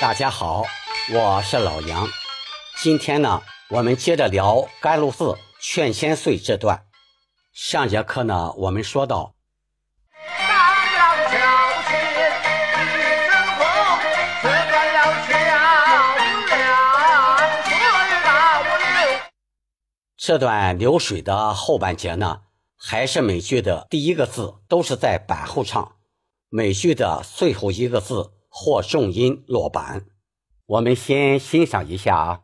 大家好，我是老杨。今天呢，我们接着聊甘露寺劝千岁这段。上节课呢，我们说到，这段流。水的后半截呢，还是每句的第一个字都是在板后唱，每句的最后一个字或重音落板。我们先欣赏一下啊。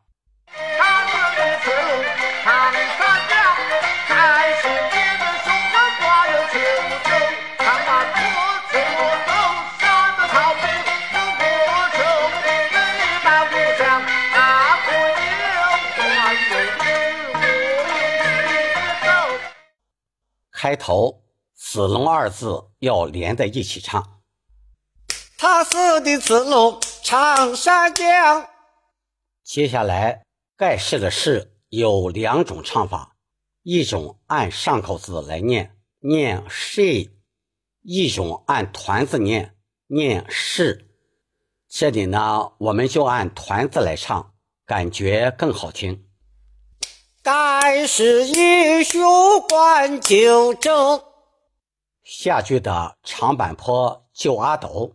开头“子龙”二字要连在一起唱。他死的子龙长山江。接下来盖世的“世”有两种唱法，一种按上口字来念，念“是”；一种按团字念，念“是”。这里呢，我们就按团字来唱，感觉更好听。盖世英雄冠九州，下句的长坂坡救阿斗，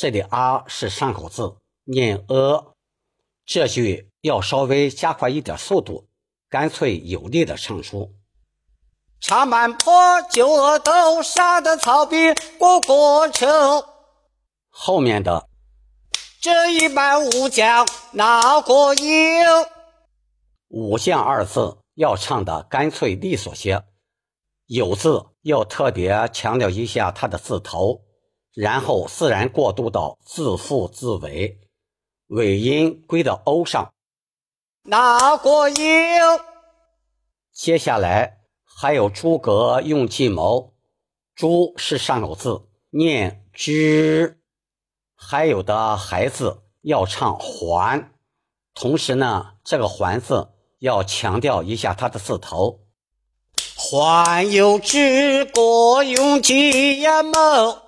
这里“阿”是上口字，念“阿”。这句要稍微加快一点速度，干脆有力的唱出。长坂坡救阿斗，杀的草坪过过城。后面的这一班武将哪个有？“武将”二字要唱的干脆利索些，有字要特别强调一下它的字头，然后自然过渡到自腹自尾，尾音归到 “o” 上。哪个赢？接下来还有诸葛用计谋，诸是上口字，念之。还有的孩子要唱还，同时呢，这个还字要强调一下它的字头。还有知国用计呀谋。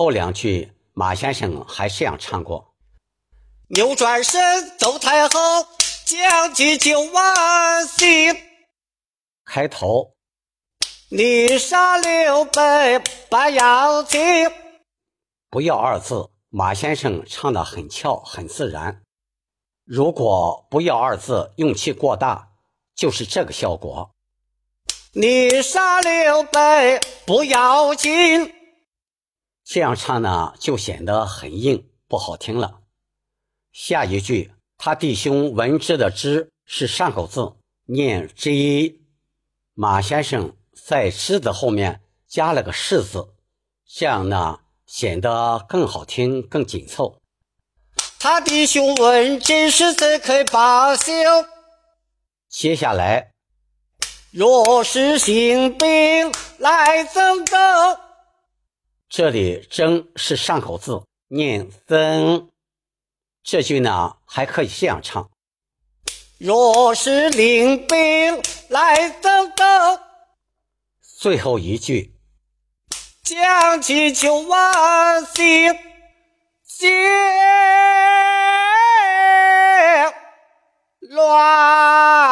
后两句马先生还这样唱过。扭转身走太后，将计就万岁。开头你杀刘备把要紧，不要二字，马先生唱的很俏很自然。如果不要二字用气过大，就是这个效果。你杀刘备不要紧。这样唱呢，就显得很硬，不好听了。下一句，他弟兄闻之的之是上口字，念之。马先生在之字后面加了个是字，这样呢显得更好听、更紧凑。他弟兄闻之是怎可罢休？接下来若是行兵来争斗，这里争是上口字，念增。这句呢还可以这样唱。若是领兵来争斗，最后一句将计就万幸，结乱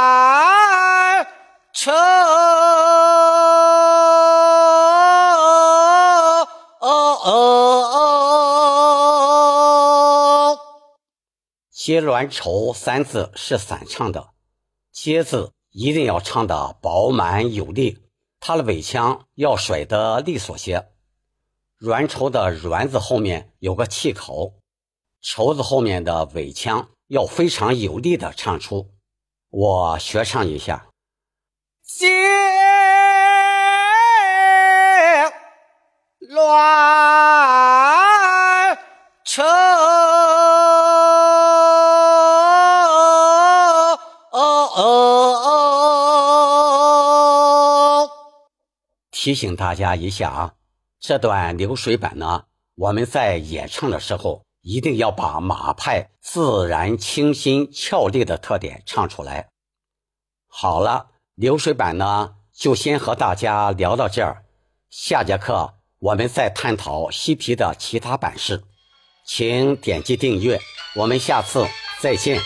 接鸾绸三字是散唱的，接字一定要唱的饱满有力，它的尾腔要甩得利索些。鸾绸的鸾字后面有个气口，绸子后面的尾腔要非常有力的唱出。我学唱一下。接提醒大家一下啊，这段流水版呢，我们在演唱的时候一定要把马派自然、清新、俏丽的特点唱出来。好了，流水版呢就先和大家聊到这儿，下节课我们再探讨西皮的其他版式。请点击订阅，我们下次再见。